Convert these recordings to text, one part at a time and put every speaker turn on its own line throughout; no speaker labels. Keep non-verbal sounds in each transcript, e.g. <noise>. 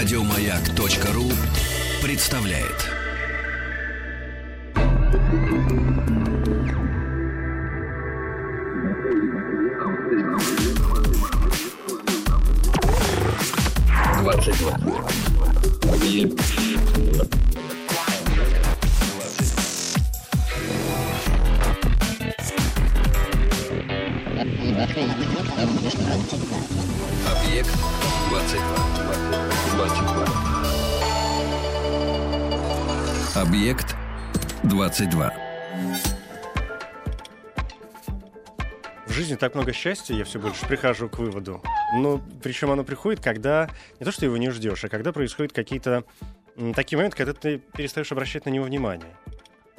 Радиомаяк.ру представляет. Двадцать два. Объект 22. 22. Объект 22.
В жизни так много счастья, я все больше прихожу к выводу. Но причем оно приходит, когда не то, что его не ждешь, а когда происходят какие-то такие моменты, когда ты перестаешь обращать на него внимание.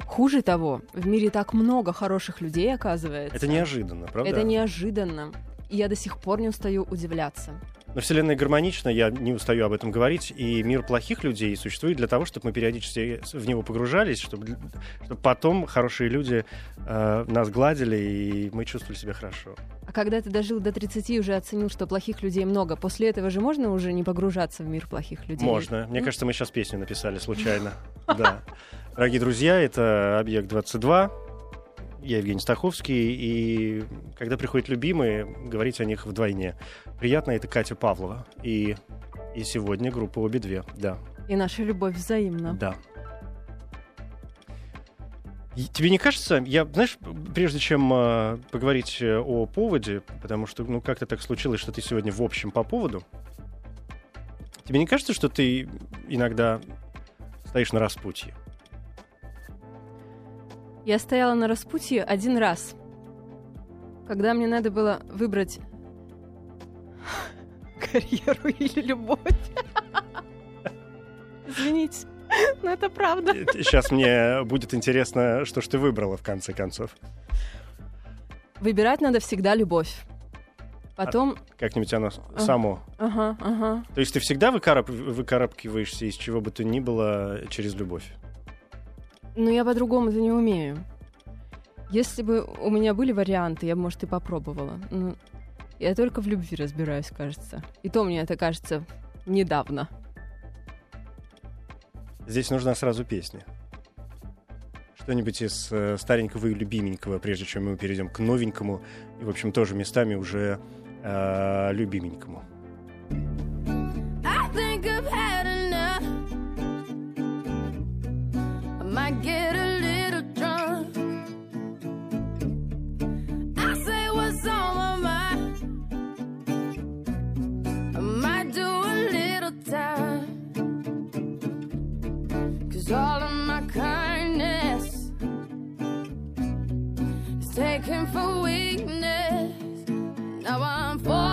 Хуже того, в мире так много хороших людей, оказывается.
Это неожиданно, правда?
Это неожиданно. И я до сих пор не устаю удивляться.
Но Вселенная гармонична, я не устаю об этом говорить, и мир плохих людей существует для того, чтобы мы периодически в него погружались, чтобы, чтобы потом хорошие люди э, нас гладили, и мы чувствовали себя хорошо.
А когда ты дожил до 30 и уже оценил, что плохих людей много, после этого же можно уже не погружаться в мир плохих людей?
Можно. Мне кажется, мы сейчас песню написали случайно. <laughs> Да. Дорогие друзья, это «Объект 22». Я Евгений Стаховский, и когда приходят любимые, говорить о них вдвойне. Приятно, это Катя Павлова. И, и сегодня группа «Обе две». Да,
И наша любовь взаимна.
да. Тебе не кажется, я, знаешь, прежде чем э, поговорить э, о поводе, потому что, ну, как-то так случилось, что ты сегодня в общем по поводу, тебе не кажется, что ты иногда стоишь на распутье?
Я стояла на распутье один раз, когда мне надо было выбрать <laughs> карьеру или любовь. Извините, но это правда.
Сейчас мне будет интересно, что ж ты выбрала в конце концов.
Выбирать надо всегда любовь. Потом,
Как-нибудь оно
А.
само.
ага, ага.
То есть ты всегда выкараб- выкарабкиваешься из чего бы то ни было через любовь?
Но я по-другому это не умею. Если бы у меня были варианты, я бы, может, и попробовала. Ну, я только в любви разбираюсь, кажется. И то мне это кажется недавно.
Здесь нужна сразу песня. Что-нибудь из э, старенького и любименького, прежде чем мы перейдем к новенькому и, в общем, тоже местами уже э, любименькому.
All of my kindness is taken for weakness. Now I'm four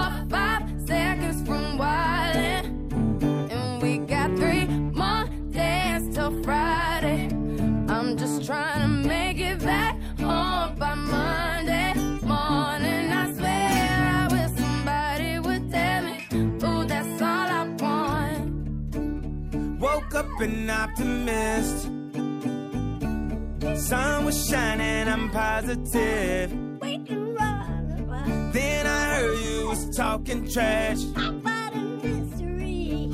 an optimist. Sun was shining, I'm positive. Then I heard you was talking trash.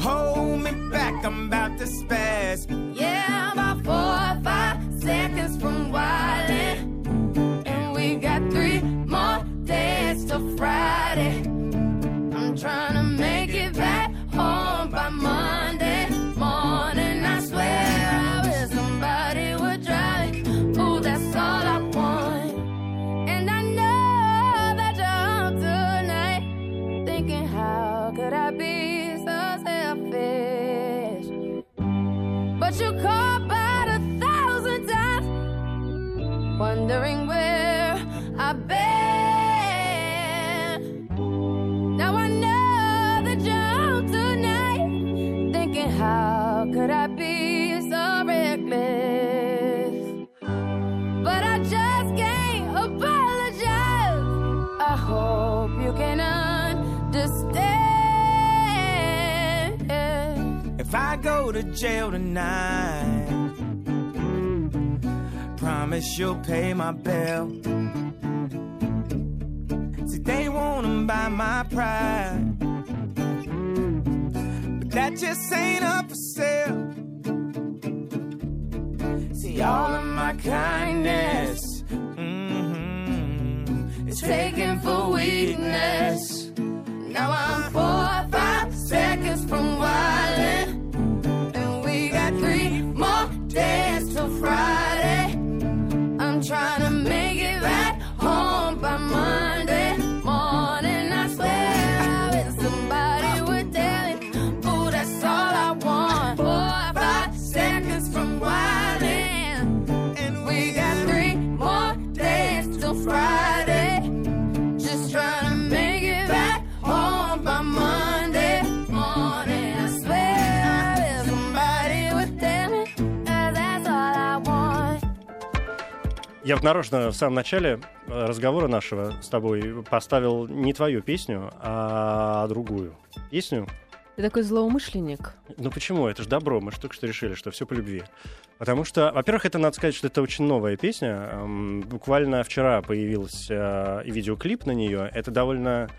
Hold me back, I'm about to spaz.
Yeah, about four or five seconds from wildin'. And we got three more days till Friday.
If I go to jail tonight, promise you'll pay my bill. See, they wanna buy my pride. But that just ain't up for sale. See, all of my kindness mhm, is
taken for weakness. Now I'm four five seconds from wildin', dance till Friday.
Я нарочно в самом начале э, разговора нашего с тобой поставил не твою песню, а другую песню.
Ты такой злоумышленник.
Ну почему? Это же добро. Мы же только что решили, что все по любви. Потому что, во-первых, это надо сказать, что это очень новая песня. Буквально вчера появился и видеоклип на нее. Это довольно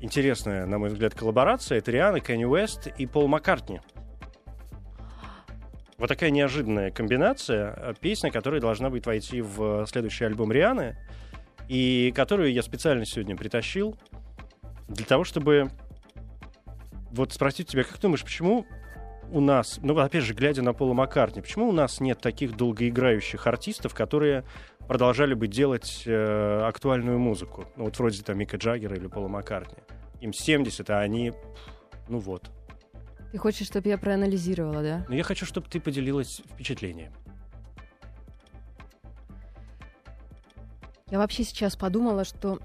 интересная, на мой взгляд, коллаборация. Это Риана, Кенни Уэст и Пол Маккартни. Вот такая неожиданная комбинация. э, Песня, которая должна будет войти в следующий альбом Рианы. И которую я специально сегодня притащил для того, чтобы вот спросить тебя, как ты думаешь, почему у нас, ну, опять же, глядя на Пола Маккартни, почему у нас нет таких долгоиграющих артистов, которые продолжали бы делать э, актуальную музыку? Ну, вот вроде там Мика Джаггера или Пола Маккартни. Им 70, а они, ну вот.
Ты хочешь, чтобы я проанализировала, да?
Но я хочу, чтобы ты поделилась впечатлением.
Я вообще сейчас подумала, что...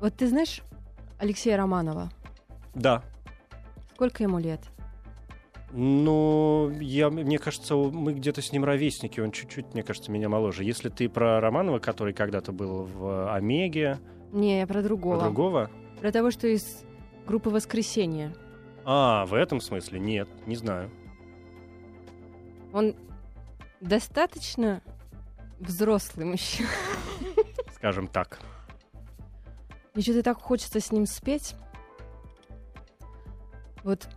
Вот ты знаешь Алексея Романова?
Да.
Сколько ему лет?
Ну, я, мне кажется, мы где-то с ним ровесники. Он чуть-чуть, мне кажется, меня моложе. Если ты про Романова, который когда-то был в Омеге,
Не, я про другого.
про другого,
Про того, что из группы «Воскресенье».
А, в этом смысле? Нет, не знаю.
Он достаточно взрослый мужчина. <laughs>
Скажем так.
Мне что-то так хочется с ним спеть. Вот,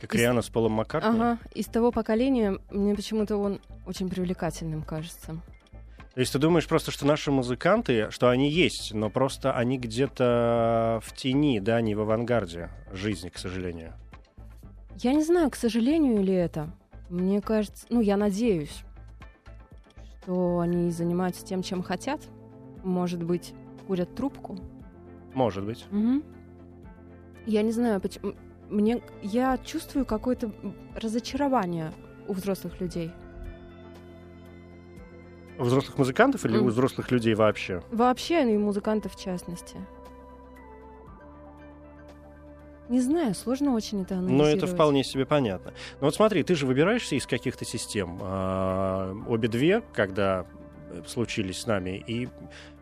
Как
Из-
Риана с Полом Маккартни.
ага, из того поколения мне почему-то он очень привлекательным кажется.
То есть ты думаешь просто, что наши музыканты, что они есть, но просто они где-то в тени, да, не в авангарде жизни, к сожалению.
Я не знаю, к сожалению, ли это. Мне кажется, ну, я надеюсь, что они занимаются тем, чем хотят. Может быть, курят трубку.
Может быть.
Мгм. Я не знаю, почему. Мне я чувствую какое-то разочарование у взрослых людей.
У взрослых музыкантов или
Мгм.
у взрослых людей вообще?
Вообще, ну и музыкантов в частности. Не знаю, сложно очень это
Ну,
анализировать.
это вполне себе понятно. Но вот смотри, ты же выбираешься из каких-то систем. А, обе две, когда э, случились с нами, и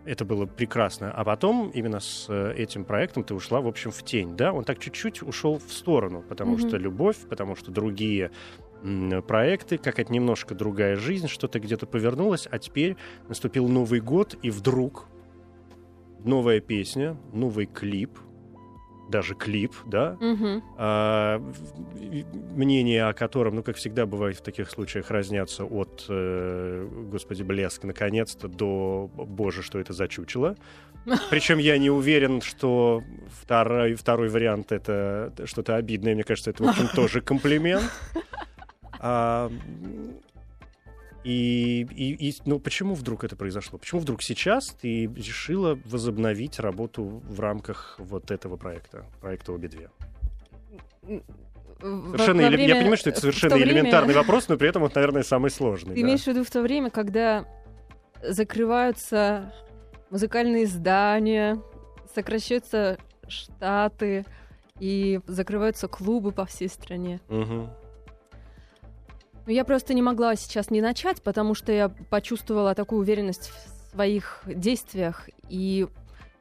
это было прекрасно. А потом именно с э, этим проектом ты ушла, в общем, в тень, да? Он так чуть-чуть ушел в сторону, потому
Мгм.
что любовь, потому что другие проекты, какая-то немножко другая жизнь, что-то где-то повернулось, а теперь наступил Новый год, и вдруг новая песня, новый клип, даже клип, да,
Мгм.
а, мнения о котором, ну, как всегда бывает в таких случаях, разнятся от, э, господи, блеск, наконец-то, до, боже, что это за чучело. <laughs> Причем я не уверен, что второй, второй вариант — это что-то обидное. Мне кажется, это, в общем, тоже комплимент. <laughs> А, и, и- и, ну, почему вдруг это произошло? Почему вдруг сейчас ты решила возобновить работу в рамках вот этого проекта, проекта «Обе две»? Совершенно эле- Я
время-
понимаю, что это совершенно
то время-
элементарный вопрос, но при этом он, наверное, самый сложный.
Ты
да.
имеешь в виду в то время, когда закрываются музыкальные издания, сокращаются штаты и закрываются клубы по всей стране.
Мгм.
Я просто не могла сейчас не начать, потому что я почувствовала такую уверенность в своих действиях, и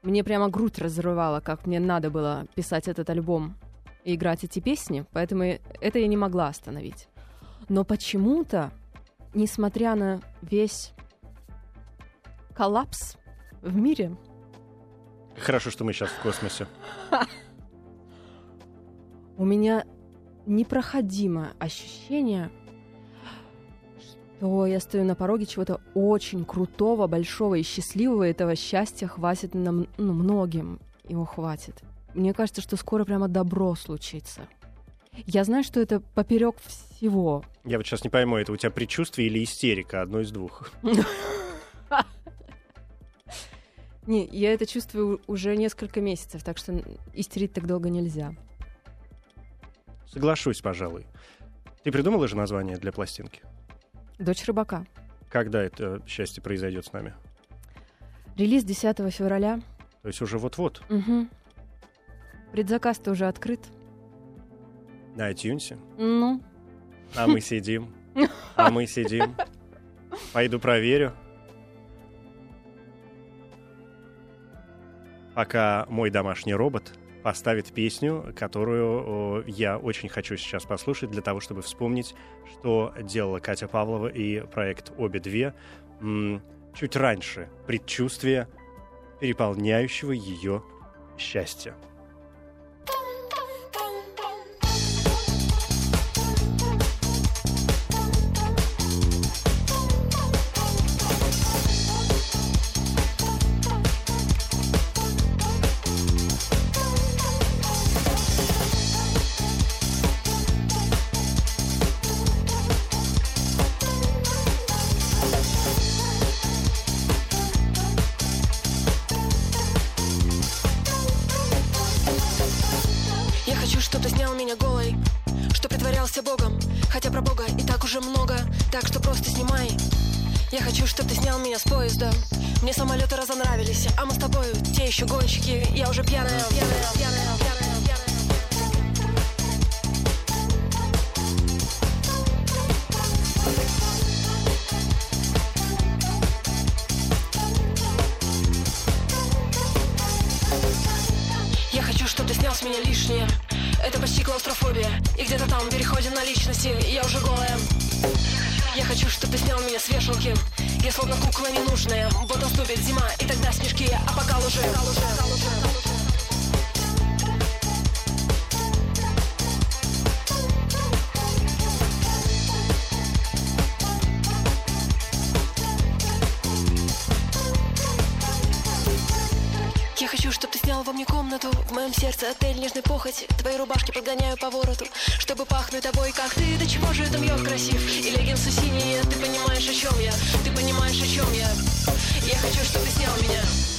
мне прямо грудь разрывала, как мне надо было писать этот альбом и играть эти песни, поэтому это я не могла остановить. Но почему-то, несмотря на весь коллапс в мире,
Хорошо, что мы сейчас в космосе. <laughs>
у меня непроходимое ощущение, что я стою на пороге чего-то очень крутого, большого и счастливого. и Этого счастья хватит нам, ну, многим. Его хватит. Мне кажется, что скоро прямо добро случится. Я знаю, что это поперек всего.
Я вот сейчас не пойму, это у тебя предчувствие или истерика, одно из двух. <laughs>
Не, я это чувствую уже несколько месяцев, так что истерить так долго нельзя.
Соглашусь, пожалуй. Ты придумала же название для пластинки?
Дочь рыбака.
Когда это счастье произойдет с нами?
Релиз 10 февраля.
То есть уже вот-вот
Угу. Предзаказ-то уже открыт.
на iTunes,
Ну,
а мы сидим, а мы сидим. Пойду проверю. Пока мой домашний робот поставит песню, которую я очень хочу сейчас послушать для того, чтобы вспомнить, что делала Катя Павлова и проект «Обе две» чуть раньше предчувствие переполняющего ее счастья.
Еще гонщики Я уже пьяная, пьяная, пьяная, пьяная. Рубашки подгоняю по вороту Чтобы пахнуть тобой, как ты. До чего же это мьет красив? И леггинсы синие Ты понимаешь, о чем я? Ты понимаешь, о чем я? Я хочу, чтоб ты снял меня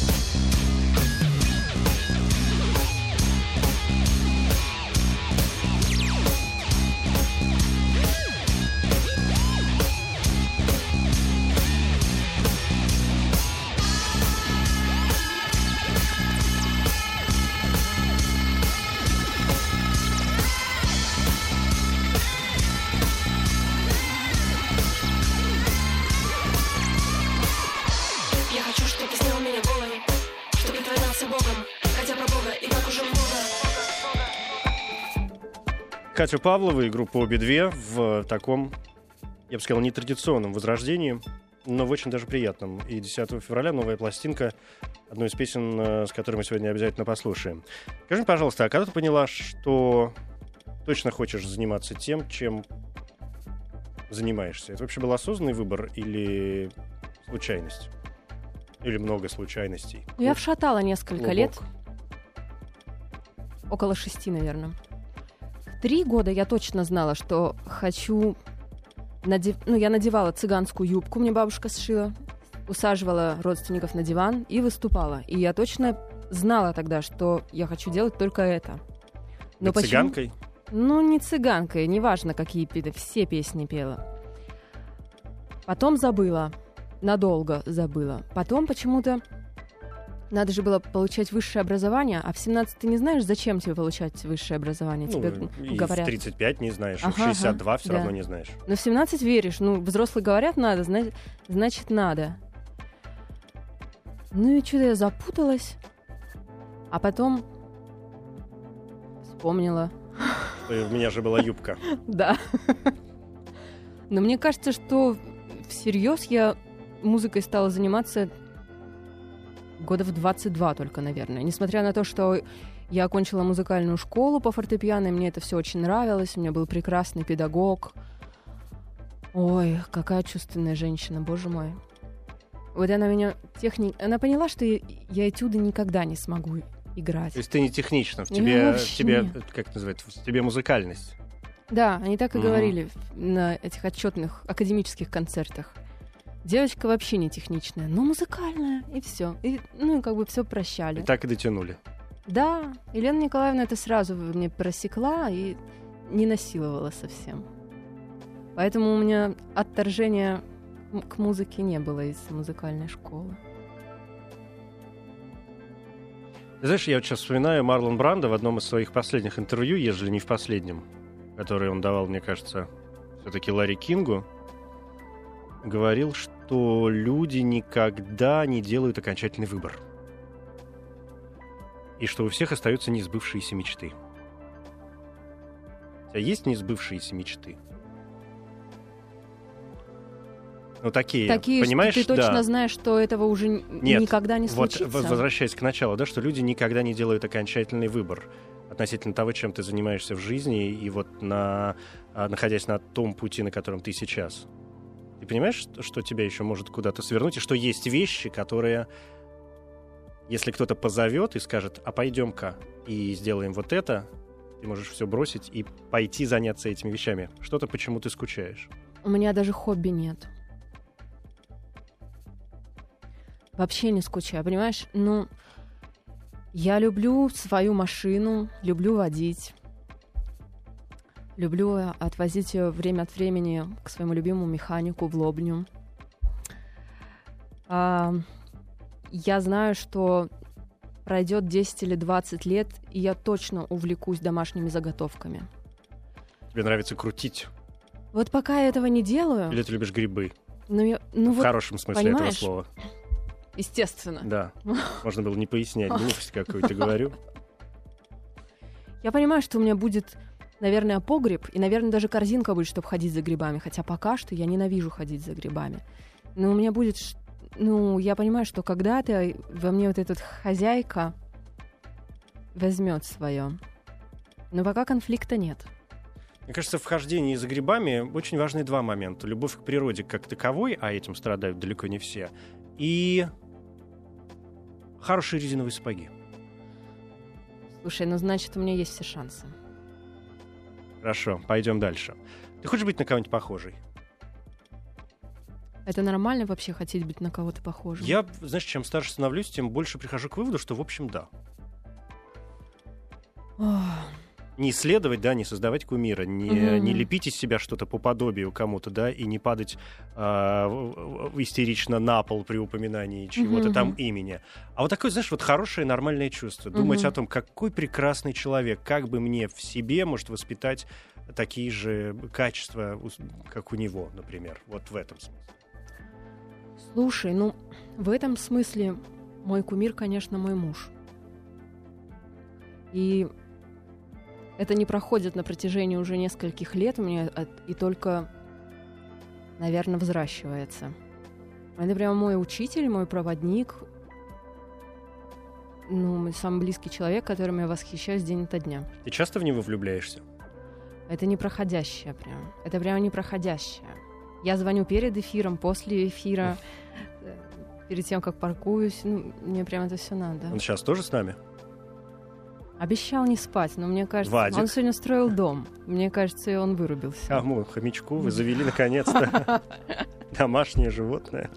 Катю Павлову и группу «Обе две» в таком, я бы сказал, нетрадиционном возрождении, но в очень даже приятном. И 10 февраля новая пластинка, одной из песен, э, с которой мы сегодня обязательно послушаем. Скажи, пожалуйста, а когда ты поняла, что точно хочешь заниматься тем, чем занимаешься? Это вообще был осознанный выбор или случайность? Или много случайностей?
я вшатала несколько лет,
Клубок.
около шести, наверное. Три года я точно знала, что хочу... надев- Ну, я надевала цыганскую юбку, мне бабушка сшила, усаживала родственников на диван и выступала. И я точно знала тогда, что я хочу делать только это.
Быть
почему-
цыганкой?
Ну, не цыганкой, неважно, какие пи- все песни пела. Потом забыла, надолго забыла. Потом почему-то надо же было получать высшее образование, а в 17 ты не знаешь, зачем тебе получать высшее образование.
Ну,
тебе
и
говорят.
в 35 не знаешь, и в
Ага, ага,
62 все
да.
равно не знаешь.
Но в 17 веришь. Ну, взрослые говорят, надо, зна- значит, надо. Ну и что-то я запуталась. А потом вспомнила.
Э, У меня же была юбка. <laughs>
Да. Но мне кажется, что всерьез я музыкой стала заниматься года в 22 только, наверное. Несмотря на то, что я окончила музыкальную школу по фортепиано, и мне это все очень нравилось, у меня был прекрасный педагог. Ой, какая чувственная женщина, боже мой. Вот она меня техник... Она поняла, что я, я этюды никогда не смогу играть.
То есть ты не технично, в тебе,
вообще
тебе
нет.
как это называется, в тебе музыкальность.
Да, они так и
Мгм.
говорили в- на этих отчетных академических концертах. Девочка вообще не техничная, но музыкальная, и все. И, ну и как бы все прощали.
И так и дотянули.
Да, Елена Николаевна это сразу мне просекла и не насиловала совсем. Поэтому у меня отторжения к музыке не было из музыкальной школы.
Знаешь, я вот сейчас вспоминаю Марлон Бранда в одном из своих последних интервью, ежели не в последнем, которое он давал, мне кажется, все-таки Ларри Кингу, говорил, что люди никогда не делают окончательный выбор. И что у всех остаются несбывшиеся мечты. У тебя есть несбывшиеся мечты? Ну, такие,
Такие,
понимаешь?
что ты точно
да.
знаешь, что этого уже
Нет,
никогда не
Вот
случится.
в- возвращаясь к началу, да, что люди никогда не делают окончательный выбор относительно того, чем ты занимаешься в жизни, и вот на, а, находясь на том пути, на котором ты сейчас. Ты понимаешь, что, тебя еще может куда-то свернуть, и что есть вещи, которые, если кто-то позовет и скажет, а пойдем-ка и сделаем вот это, ты можешь все бросить и пойти заняться этими вещами. Что-то, почему ты скучаешь.
У меня даже хобби нет. Вообще не скучаю, понимаешь? Ну, я люблю свою машину, люблю водить. Люблю э, отвозить ее время от времени к своему любимому механику в Лобню. А, я знаю, что пройдет 10 или 20 лет, и я точно увлекусь домашними заготовками.
Тебе нравится крутить?
Вот пока я этого не делаю,
Или ты любишь грибы?
ну, я- ну
в
вот,
хорошем смысле этого
понимаешь?
слова.
естественно.
Да. <laughs> Можно было не пояснять, глупость какую-то говорю.
Я понимаю, что у меня будет, наверное, погреб, и, наверное, даже корзинка будет, чтобы ходить за грибами. Хотя пока что я ненавижу ходить за грибами. Но у меня будет... Ну, я понимаю, что когда-то во мне вот эта хозяйка возьмет свое. Но пока конфликта нет.
Мне кажется, в хождении за грибами очень важны два момента. Любовь к природе как таковой, а этим страдают далеко не все, и хорошие резиновые сапоги.
Слушай, ну значит, у меня есть все шансы.
Хорошо, пойдем дальше. Ты хочешь быть на кого-нибудь похожей?
Это нормально вообще хотеть быть на кого-то похожим?
Я, знаешь, чем старше становлюсь, тем больше прихожу к выводу, что, в общем, да.
Ох,
Не исследовать, да, не создавать кумира, не,
Мгм.
не лепить из себя что-то по подобию кому-то, да, и не падать в- истерично на пол при упоминании чего-то
Мгм,
там имени. А вот такое, знаешь, вот хорошее, нормальное чувство. Думать
Мгм.
о том, какой прекрасный человек, как бы мне в себе может воспитать такие же качества, как у него, например. Вот в этом смысле.
Слушай, ну, в этом смысле мой кумир, конечно, мой муж. И это не проходит на протяжении уже нескольких лет у меня, и только, наверное, взращивается. Это прямо мой учитель, мой проводник, ну, мой самый близкий человек, которым я восхищаюсь день ото дня.
Ты часто в него влюбляешься?
Это непроходящее прям. Это прямо непроходящее. Я звоню перед эфиром, после эфира, э, перед тем, как паркуюсь. Ну, мне прям это все надо.
Он сейчас тоже с нами?
Обещал не спать, но мне кажется,
Вадик.
он сегодня строил дом. Мне кажется, и он вырубился.
Кому? Хомячку вы завели наконец-то? <laughs> Домашнее животное.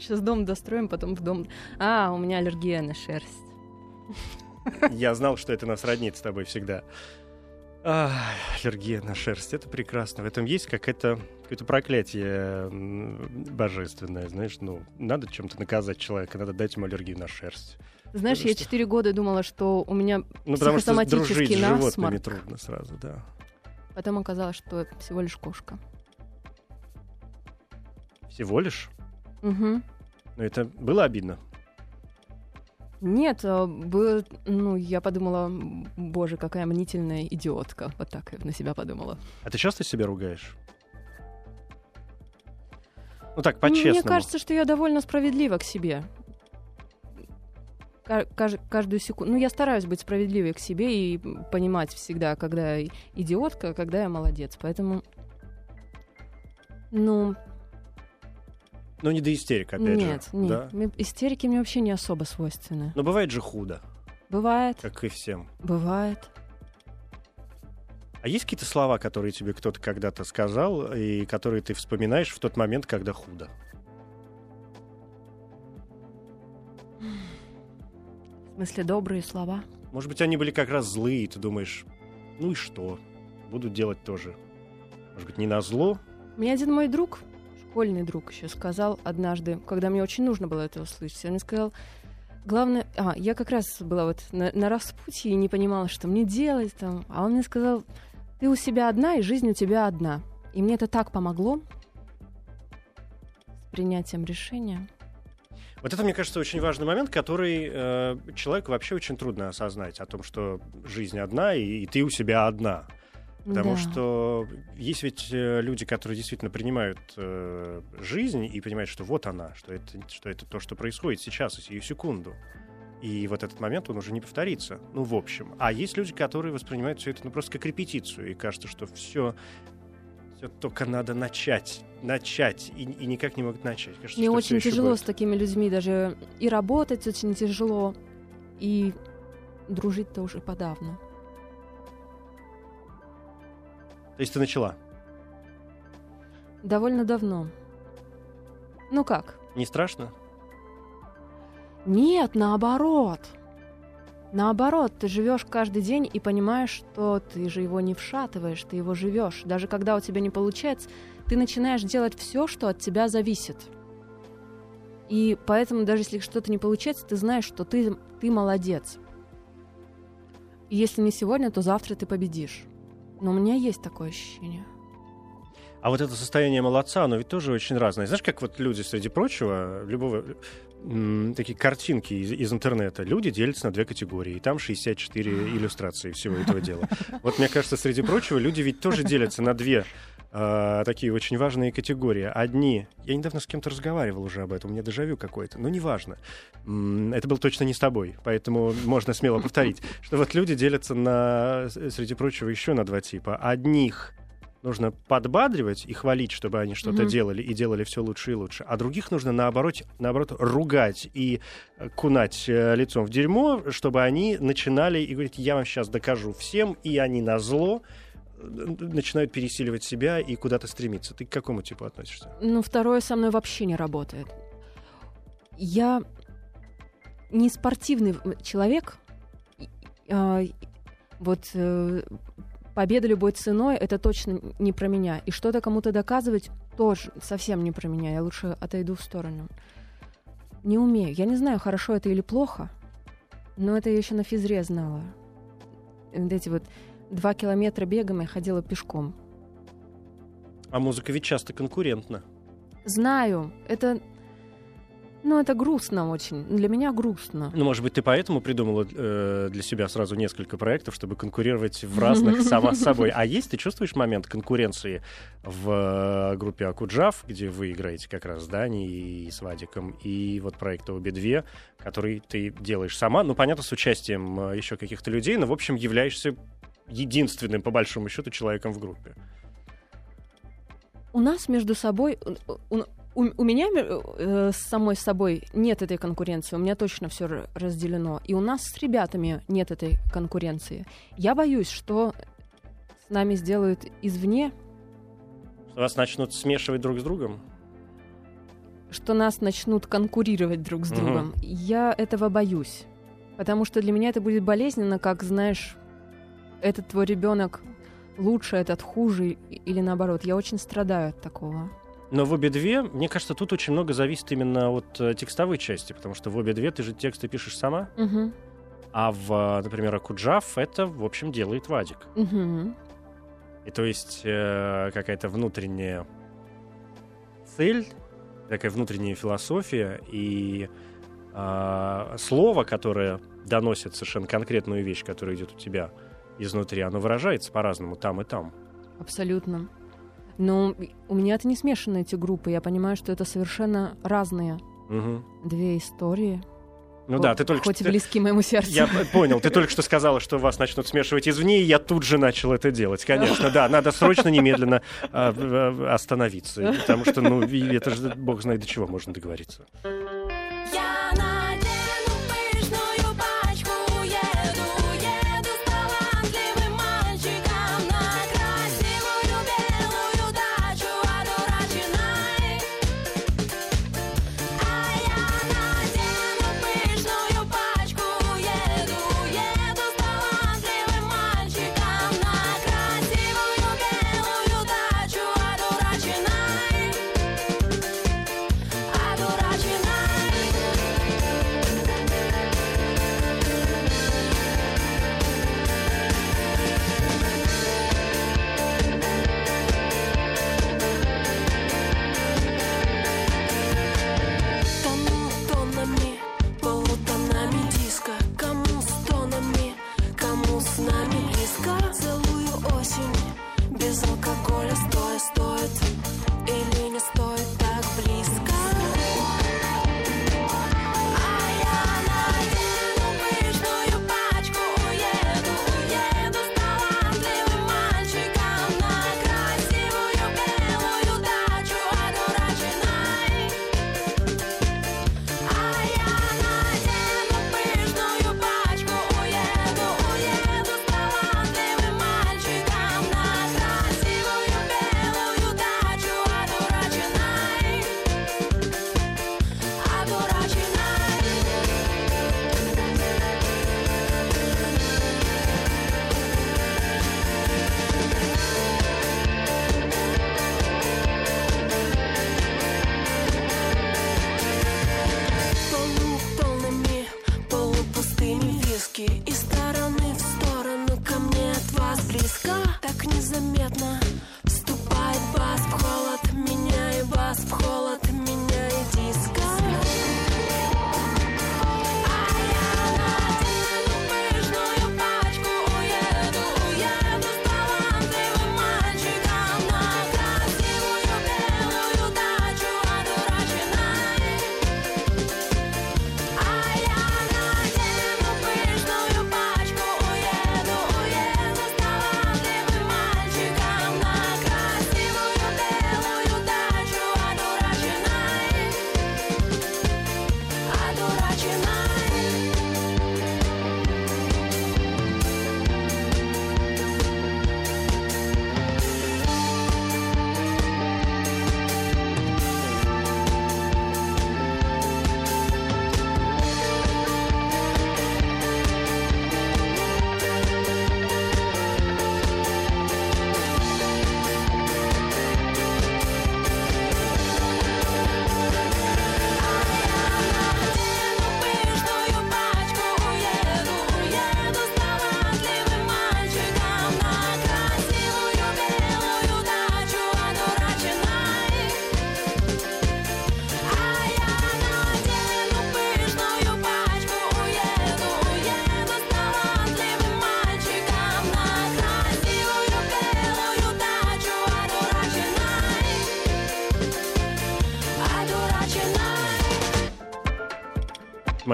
Сейчас дом достроим, потом в дом... А, у меня аллергия на шерсть.
Я знал, что это нас роднит с тобой всегда. Ах, аллергия на шерсть. Это прекрасно. В этом есть какое-то какое-то проклятие божественное. Знаешь, ну, надо чем-то наказать человека, надо дать ему аллергию на шерсть.
Знаешь,
Потому
я
что-
года думала, что у меня
Ну, потому что
Психосоматический
с животными
насморк.
трудно сразу, да.
потом оказалось, что это всего лишь кошка.
Всего лишь.
Угу.
Но это было обидно.
Нет, а, было, ну, я подумала, «М, боже, какая мнительная идиотка. Вот так я на себя подумала.
А ты часто себя ругаешь? Ну так, по-честному.
Мне кажется, что я довольно справедлива к себе. Каждую секунду. Ну, я стараюсь быть справедливой к себе и понимать всегда, когда я идиотка, а когда я молодец. Поэтому, ну,
Ну, не до истерик, опять
нет,
же.
нет.
Да?
Мне- Истерики мне вообще не особо свойственны.
Но бывает же худо,
Бывает,
как и всем.
бывает.
А есть какие-то слова, которые тебе кто-то когда-то сказал, и которые ты вспоминаешь в тот момент, когда худо?
Смысле, добрые слова.
Может быть, они были как раз злые, и ты думаешь, ну и что? Буду делать тоже. Может быть, не на зло?
Мне один мой друг, школьный друг, еще сказал однажды, когда мне очень нужно было это услышать, он мне сказал, главное... А, я как раз была вот на, на распутье и не понимала, что мне делать там. А он мне сказал, ты у себя одна, и жизнь у тебя одна. И мне это так помогло с принятием решения.
Вот это, мне кажется, очень важный момент, который э, человеку вообще очень трудно осознать, о том, что жизнь одна, и, и ты у себя одна. Потому
Да.
что есть ведь э, люди, которые действительно принимают э, жизнь и понимают, что вот она, что это, что это то, что происходит сейчас, и сию секунду. И вот этот момент, он уже не повторится. Ну, в общем. А есть люди, которые воспринимают все это ну, просто как репетицию. И кажется, что все, все только надо начать. Начать. И, и никак не могут начать. Кажется,
Мне очень тяжело
будет.
с такими людьми даже и работать очень тяжело, и дружить-то уже подавно.
То есть ты начала.
Довольно давно. Ну как?
Не страшно?
Нет, наоборот. Наоборот, ты живешь каждый день и понимаешь, что ты же его не вшатываешь, ты его живешь. Даже когда у тебя не получается, ты начинаешь делать все, что от тебя зависит. И поэтому, даже если что-то не получается, ты знаешь, что ты, ты молодец. И если не сегодня, то завтра ты победишь. Но у меня есть такое ощущение.
А вот это состояние молодца, оно ведь тоже очень разное. Знаешь, как вот люди, среди прочего, любого такие картинки из, из интернета, люди делятся на две категории, и там 64 <laughs> иллюстрации всего этого дела. Вот мне кажется, среди прочего, люди ведь тоже делятся на две а, такие очень важные категории. Одни, я недавно с кем-то разговаривал уже об этом, у меня дежавю какое-то, но неважно. Это было точно не с тобой, поэтому можно смело повторить, что вот люди делятся на, среди прочего, еще на два типа. Одних нужно подбадривать и хвалить, чтобы они что-то
Мгм.
делали и делали все лучше и лучше, а других нужно наоборот, наоборот ругать и э, кунать э, лицом в дерьмо, чтобы они начинали и говорить, я вам сейчас докажу всем, и они на зло начинают пересиливать себя и куда-то стремиться. Ты к какому типу относишься?
Ну, второе со мной вообще не работает. Я не спортивный человек. Вот э, победа любой ценой это точно не про меня. И что-то кому-то доказывать тоже совсем не про меня. Я лучше отойду в сторону. Не умею. Я не знаю, хорошо это или плохо, но это я еще на физре знала. Вот эти вот два километра бегом я ходила пешком.
А музыка ведь часто конкурентна.
Знаю, это... Ну, это грустно очень. Для меня грустно.
Ну, может быть, ты поэтому придумала э, для себя сразу несколько проектов, чтобы конкурировать в разных <laughs> сама с собой. А есть, ты чувствуешь момент конкуренции в э, группе Акуджав, где вы играете как раз с Даней и с Вадиком, и вот проект обе две, который ты делаешь сама, ну, понятно, с участием э, еще каких-то людей, но, в общем, являешься единственным, по большому счету, человеком в группе.
У нас между собой... У, у- у меня э, с самой собой нет этой конкуренции. У меня точно все разделено. И у нас с ребятами нет этой конкуренции. Я боюсь, что с нами сделают извне,
Вас начнут смешивать друг с другом?
что нас начнут конкурировать друг с
Мгм.
другом. Я этого боюсь. Потому что для меня это будет болезненно, как, знаешь, этот твой ребенок лучше, этот хуже, или наоборот. Я очень страдаю от такого.
Но в обе две, мне кажется, тут очень много зависит именно от э, текстовой части, потому что в обе две ты же тексты пишешь сама,
Мгм.
а в, э, например, Акуджав это, в общем, делает Вадик.
Мгм.
И то есть э, какая-то внутренняя цель, такая внутренняя философия и а, слово, которое доносит совершенно конкретную вещь, которая идет у тебя изнутри, оно выражается по-разному там и там.
Абсолютно. Но у меня это не смешаны эти группы. Я понимаю, что это совершенно разные
Мгм.
две истории.
Ну да, ты только
Хоть
что...
близки моему сердцу.
Я понял, ты только что сказала, что вас начнут смешивать извне, и я тут же начал это делать. Конечно, да, надо срочно, немедленно а, остановиться, потому что, ну, это же бог знает до чего можно договориться.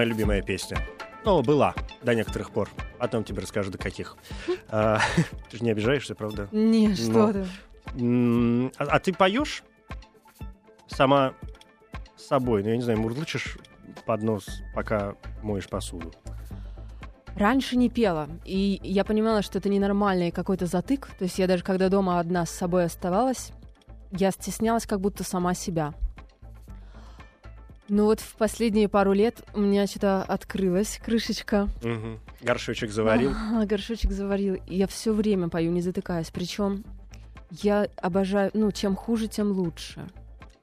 Моя любимая песня. Ну, была до некоторых пор. Потом тебе расскажу, до каких. <laughs> А, <laughs> Ты же не обижаешься, правда?
Не, что
Ну.
ты.
М, А а ты поешь сама с собой? Ну, я не знаю, мурлычешь под нос, пока моешь посуду.
Раньше не пела, и я понимала, что это ненормальный какой-то затык. То есть я даже когда дома одна с собой оставалась, я стеснялась как будто сама себя. Но вот в последние пару лет у меня что-то открылась крышечка.
Мгм. Горшочек заварил.
А, горшочек заварил. Я все время пою, не затыкаясь. Причем я обожаю, ну, чем хуже, тем лучше.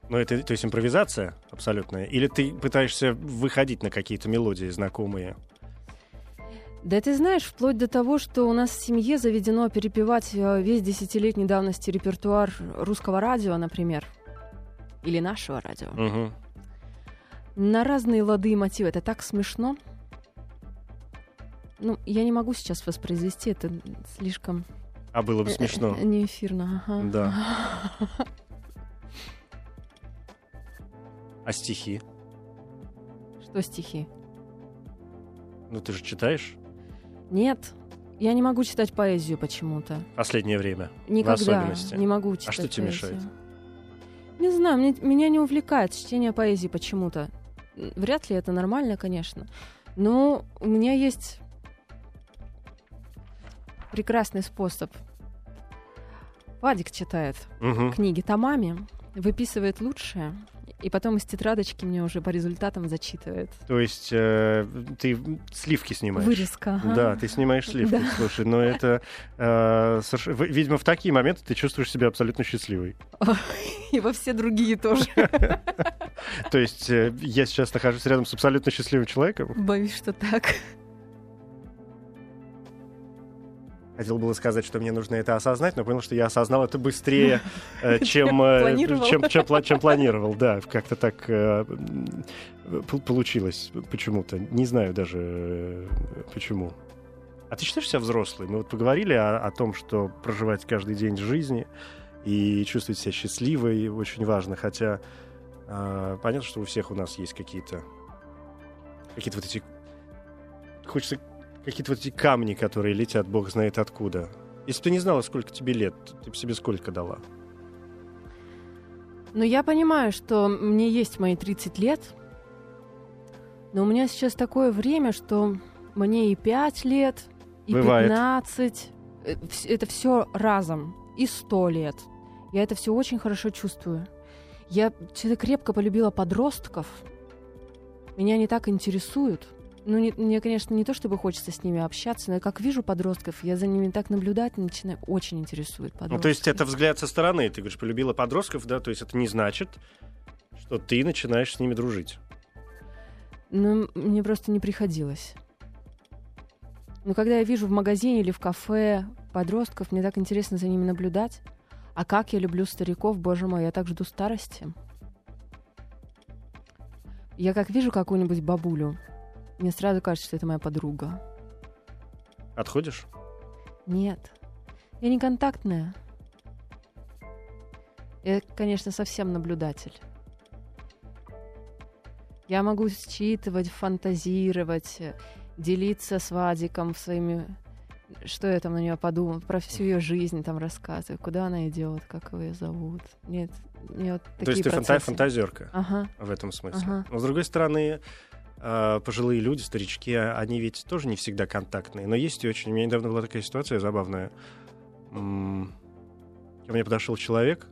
Ну, это, то есть импровизация абсолютная? Или ты пытаешься выходить на какие-то мелодии знакомые?
Да ты знаешь, вплоть до того, что у нас в семье заведено перепевать э, весь десятилетней давности репертуар русского радио, например. Или нашего радио.
Мгм.
На разные лады и мотивы. Это так смешно. Ну, я не могу сейчас воспроизвести, это слишком
А было бы смешно.
Э, Не эфирно, ага.
Да. <laughs> А стихи?
Что стихи?
Ну ты же читаешь
Нет, я не могу читать поэзию почему-то.
последнее время.
Никогда
особенности.
не могу читать
что тебе
поэзию.
мешает?
Не знаю, мне- меня не увлекает чтение поэзии почему-то. Вряд ли это нормально, конечно. Но у меня есть прекрасный способ. Вадик читает
Мгм.
книги томами, выписывает лучшее, и потом из тетрадочки мне уже по результатам зачитывает.
То есть э, ты сливки снимаешь?
Вырезка. ага.
Да, ты снимаешь <laughs> сливки,
Да.
слушай, но это, э, соверш- видимо, в такие моменты ты чувствуешь себя абсолютно счастливой. <laughs>
И во все другие тоже. <laughs>
То есть э, я сейчас нахожусь рядом с абсолютно счастливым человеком.
Боюсь, что так.
Хотел было сказать, что мне нужно это осознать, но понял, что я осознал это быстрее, <laughs> э, чем, э, чем, чем пла- чем планировал. Да, как-то так э, получилось почему-то. Не знаю даже почему. А ты считаешь себя взрослой? Мы вот поговорили о, о том, что проживать каждый день жизни и чувствовать себя счастливой очень важно, хотя э, понятно, что у всех у нас есть какие-то какие-то вот эти хочется какие-то вот эти камни, которые летят, бог знает откуда. Если бы ты не знала, сколько тебе лет, ты бы себе сколько дала?
Но я понимаю, что мне есть мои 30 лет, но у меня сейчас такое время, что мне и 5 лет, и
Бывает.
15. Э, Это все разом. И 100 лет. Я это все очень хорошо чувствую. Я крепко полюбила подростков. Меня они так интересуют. Ну, не- мне, конечно, не то, чтобы хочется с ними общаться, но я как вижу подростков, я за ними так наблюдать начинаю. Очень интересует подростки.
Ну, то есть это взгляд со стороны. Ты говоришь, полюбила подростков, да? То есть это не значит, что ты начинаешь с ними дружить.
Ну, мне просто не приходилось. Но когда я вижу в магазине или в кафе подростков, мне так интересно за ними наблюдать. А как я люблю стариков, боже мой, я так жду старости. Я как вижу какую-нибудь бабулю, мне сразу кажется, что это моя подруга.
Отходишь?
Нет, я не контактная. Я, конечно, совсем наблюдатель. Я могу считывать, фантазировать, делиться с Вадиком своими... Что я там на нее подумал, про всю ее жизнь там рассказываю, куда она идет, как его ее зовут. Нет, мне вот такие
То есть ты фанта-
процессы.
фантазерка
Ага.
в этом смысле.
Ага.
Но с другой стороны, пожилые люди, старички, а- они ведь тоже не всегда контактные. Но есть и очень... У меня недавно была такая ситуация забавная. Ко мне подошел человек,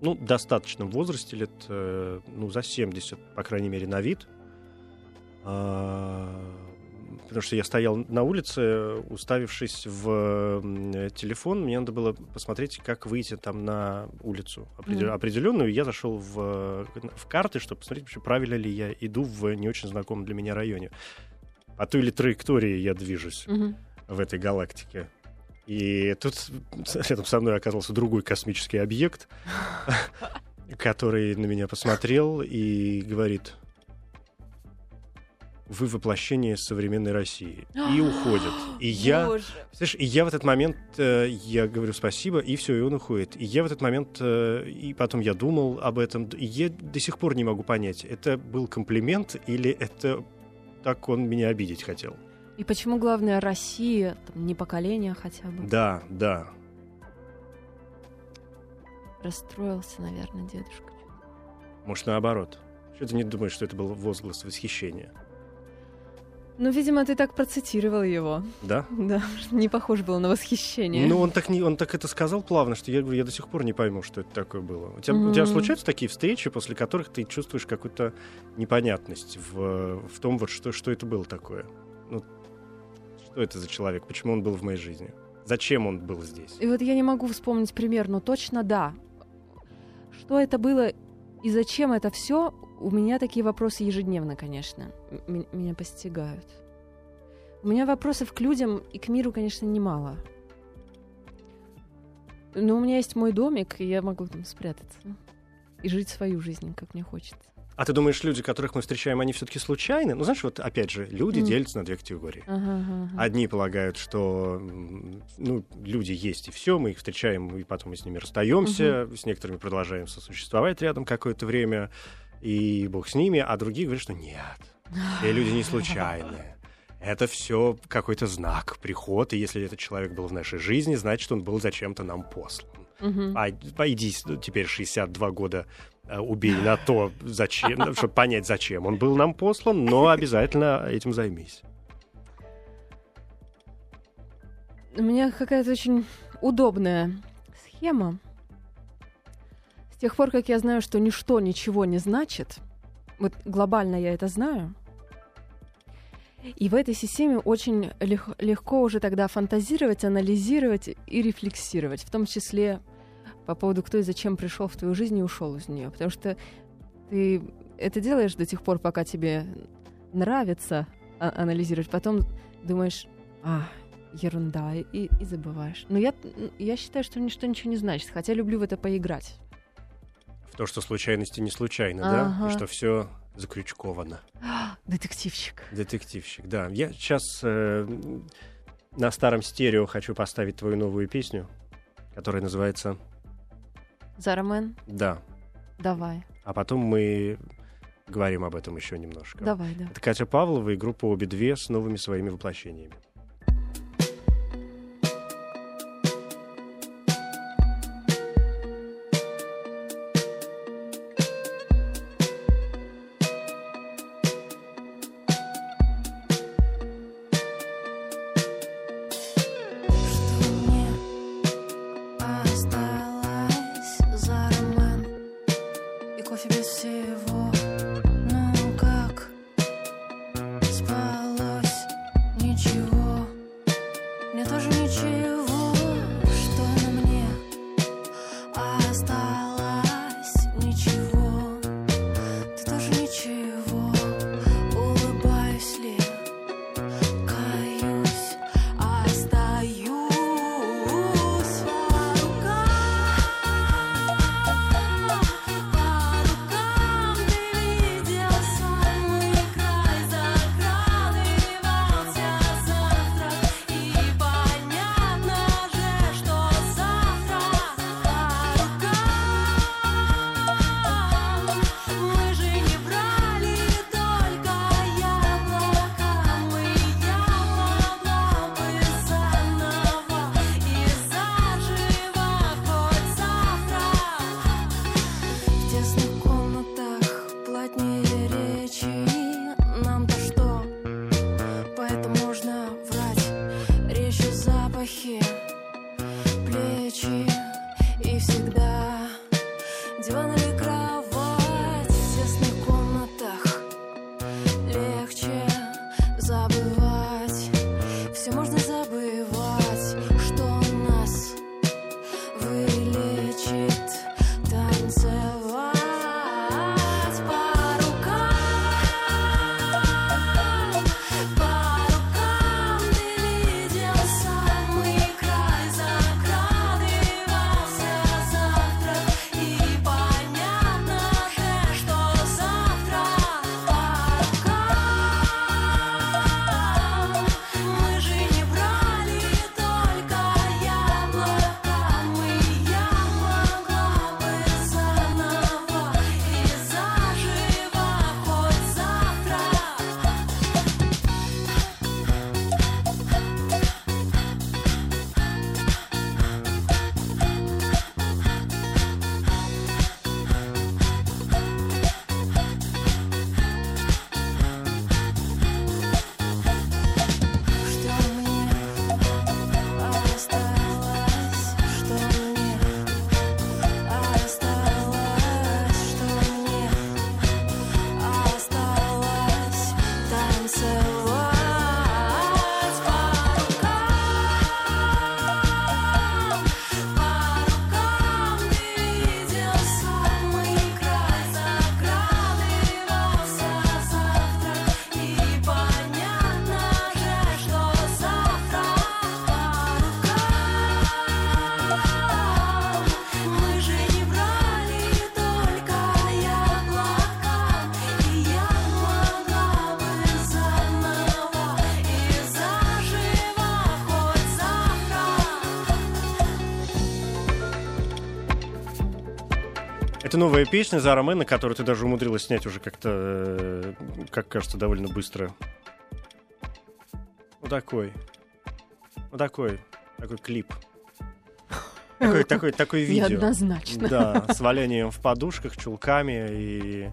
ну, в достаточном возрасте, лет, э, ну, за 70, по крайней мере, на вид. Потому что я стоял на улице, уставившись в телефон. Мне надо было посмотреть, как выйти там на улицу определенную. Я зашел в, в карты, чтобы посмотреть, вообще правильно ли я иду в не очень знакомом для меня районе. По той или траектории я движусь
Мгм.
в этой галактике. И тут <laughs> рядом со мной оказался другой космический объект, <laughs> который на меня посмотрел и говорит, вы воплощение современной России. И <gasps> уходит. И я...
Боже.
Слышь, и я в этот момент, э, я говорю спасибо, и все, и он уходит. И я в этот момент, э, и потом я думал об этом, и я до сих пор не могу понять, это был комплимент или это так он меня обидеть хотел.
И почему главное Россия, там, не поколение хотя бы?
Да, да.
Расстроился, наверное, дедушка.
Может, наоборот. Что ты не думаешь, что это был возглас восхищения?
Ну, видимо, ты так процитировал его.
Да?
Да, не похож был на восхищение.
Ну, он так, не, он так это сказал плавно, что я говорю, я до сих пор не пойму, что это такое было. У тебя, у тебя случаются такие встречи, после которых ты чувствуешь какую-то непонятность в, в том, вот что, что это было такое? Ну, что это за человек? Почему он был в моей жизни? Зачем он был здесь?
И вот я не могу вспомнить пример, но точно да. Что это было и зачем это все? У меня такие вопросы ежедневно, конечно, м- меня постигают. У меня вопросов к людям и к миру, конечно, немало. Но у меня есть мой домик, и я могу там спрятаться и жить свою жизнь, как мне хочется. А ты думаешь, люди, которых мы встречаем, они все-таки случайны? Ну, знаешь, вот опять же, люди
Мгм.
делятся на две категории.
Ага, ага.
Одни полагают, что ну, люди есть и все, мы их встречаем, и потом мы с ними расстаемся, с некоторыми продолжаем сосуществовать рядом какое-то время, и бог с ними, а другие говорят, что нет, все люди не случайные. Это все какой-то знак, приход, и если этот человек был в нашей жизни, значит, он был зачем-то нам послан.
Мгм.
А пойди с- теперь 62 года э, убей на то, зачем, чтобы понять, зачем он был нам послан, но обязательно этим займись.
У меня какая-то очень удобная схема. С тех пор, как я знаю, что ничто ничего не значит, вот глобально я это знаю, и в этой системе очень лег- легко уже тогда фантазировать, анализировать и рефлексировать, в том числе по поводу, кто и зачем пришел в твою жизнь и ушел из нее. Потому что ты это делаешь до тех пор, пока тебе нравится а- анализировать, потом думаешь, а, ерунда, и, и забываешь. Но я, я считаю, что ничто ничего не значит, хотя люблю в это поиграть.
В то, что случайности не случайны, да?
Ага.
И что все закрючковано. <gasps>
Детективчик.
Детективщик, да. Я сейчас на старом стерео хочу поставить твою новую песню, которая называется
Зарамен,
«Да».
давай.
А потом мы говорим об этом еще немножко.
Давай, да.
Это Катя Павлова и группа «Обе две» с новыми своими воплощениями.
Это новая песня Зара Мэна, которую ты даже умудрилась снять уже как-то, э, как кажется, довольно быстро. Ну такой. Ну такой. Такой клип. Такой, <laughs> такой, такое видео.
Неоднозначно.
Да, с <laughs> валянием в подушках, чулками и,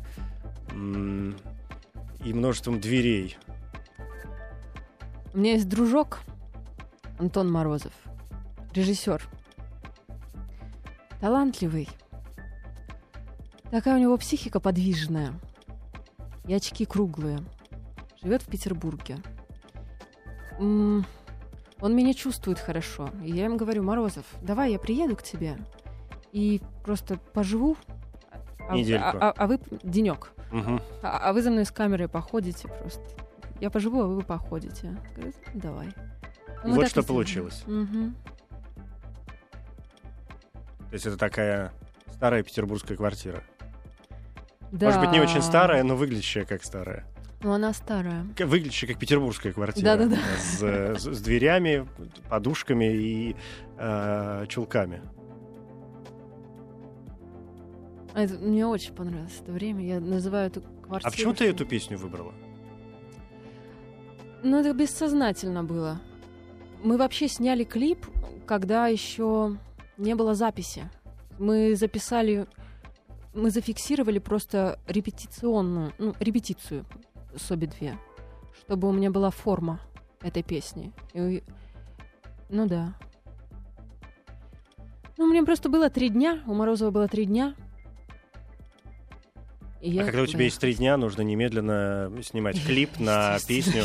и множеством дверей.
У меня есть дружок Антон Морозов, режиссер. Талантливый. Такая у него психика подвижная. И очки круглые. Живет в Петербурге. М, Он меня чувствует хорошо. И я им говорю, Морозов, давай я приеду к тебе и просто поживу. А, а- а- а вы денек.
Мгм.
А, а вы за мной с камерой походите просто. Я поживу, а вы походите. Говорит, «Ну, давай. Ну, мы
Вот что получилось.
Мгм.
То есть это такая старая петербургская квартира.
Да.
Может быть, не очень старая, но выглядящая как старая.
Ну, она старая.
Выглядящая как петербургская квартира.
Да-да-да.
С, э, с- с дверями, подушками и э, чулками.
А это- мне очень понравилось это время. Я называю эту квартиру...
А почему ты эту песню выбрала?
Ну, это бессознательно было. Мы вообще сняли клип, когда еще не было записи. Мы записали, мы зафиксировали просто репетиционную, ну, репетицию с обе две, чтобы у меня была форма этой песни. И- ну да. Ну, мне просто было три дня, у Морозова было три дня. И я
а когда у тебя есть три дня, нужно немедленно снимать <laughs> клип на песню,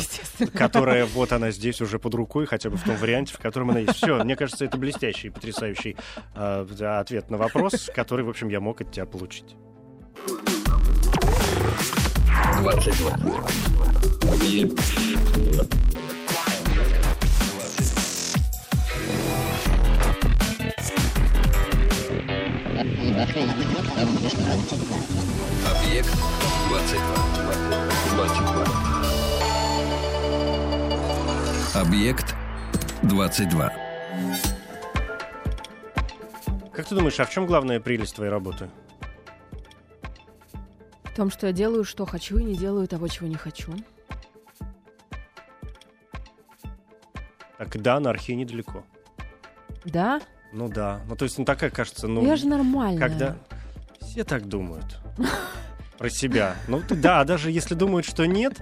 которая <laughs> вот она здесь уже под рукой, хотя бы в том варианте, в котором она есть. Все, мне кажется, это блестящий, потрясающий э, ответ на вопрос, который, в общем, я мог от тебя получить.
22. Объект. Объект 22. 22. Объект 22.
Как ты думаешь, а в чем главная прелесть твоей работы?
В том, что я делаю, что хочу, и не делаю того, чего не хочу.
Так да, анархия недалеко.
Да?
Ну да. Ну то есть, ну такая кажется, ну...
я же нормальная.
Когда все так думают <laughs> про себя. Ну да, даже если думают, что нет.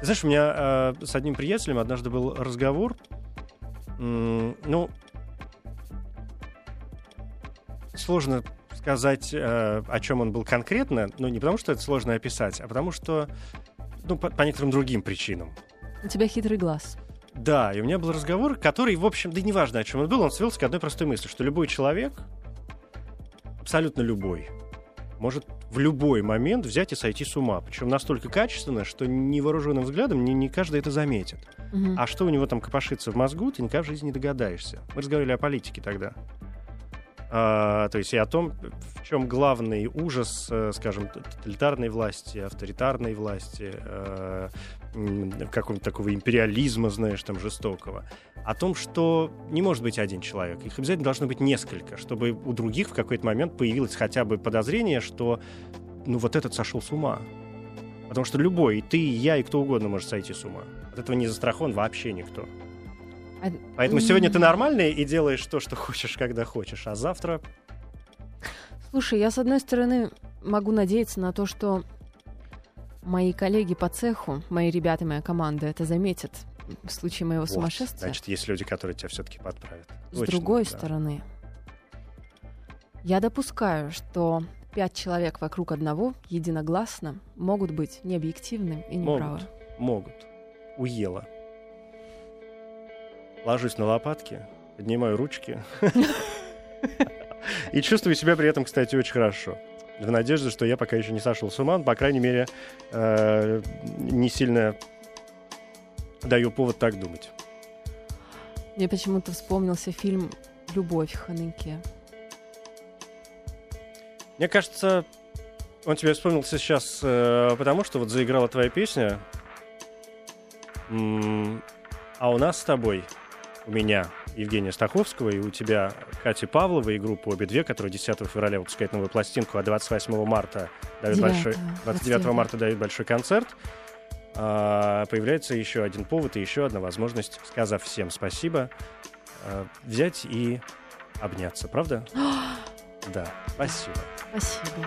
Знаешь, у меня э, с одним приятелем однажды был разговор. М, Ну, сложно сказать, э, о чем он был конкретно. Ну, не потому, что это сложно описать, а потому что, ну, по, по некоторым другим причинам.
У тебя хитрый глаз.
Да, и у меня был разговор, который, в общем, да неважно, о чем он был, он свелся к одной простой мысли, что любой человек, абсолютно любой, может в любой момент взять и сойти с ума. Причем настолько качественно, что невооруженным взглядом не, не каждый это заметит.
Мгм.
А что у него там копошится в мозгу, ты никогда в жизни не догадаешься. Мы разговаривали о политике тогда. А, то есть и о том, в чем главный ужас, э, скажем, тоталитарной власти, авторитарной власти, какого-то такого империализма, знаешь, там, жестокого. О том, что не может быть один человек. Их обязательно должно быть несколько, чтобы у других в какой-то момент появилось хотя бы подозрение, что ну вот этот сошел с ума. Потому что любой, и ты, и я, и кто угодно может сойти с ума. От этого не застрахован вообще никто.
А-
Поэтому сегодня ты нормальный и делаешь то, что <laughs> хочешь, когда хочешь. А завтра
Слушай, я с одной стороны могу надеяться на то, что мои коллеги по цеху, мои ребята, моя команда это заметят в случае моего
вот,
сумасшествия.
значит, есть люди, которые тебя все-таки подправят.
С
Точно,
другой
да.
стороны, я допускаю, что пять человек вокруг одного единогласно могут быть необъективны и неправы.
Могут. Уела. Ложусь на лопатки, поднимаю ручки. <laughs> И чувствую себя при этом, кстати, очень хорошо. В надежде, что я пока еще не сошел с ума, по крайней мере, э, не сильно даю повод так думать.
Мне почему-то вспомнился фильм «Любовь» Ханеке.
Мне кажется, он тебе вспомнился сейчас, э, потому что вот заиграла твоя песня. А у нас с тобой, у меня, Евгения Стаховского, и у тебя Кати Павловой и группа «Обе две», которая 10 февраля выпускает новую пластинку, а 28 марта дает большой,
9-го,
29
29-го.
марта дает большой концерт. А, появляется еще один повод и еще одна возможность, сказав всем спасибо, а, взять и обняться, правда? <gasps> Да, спасибо.
Спасибо.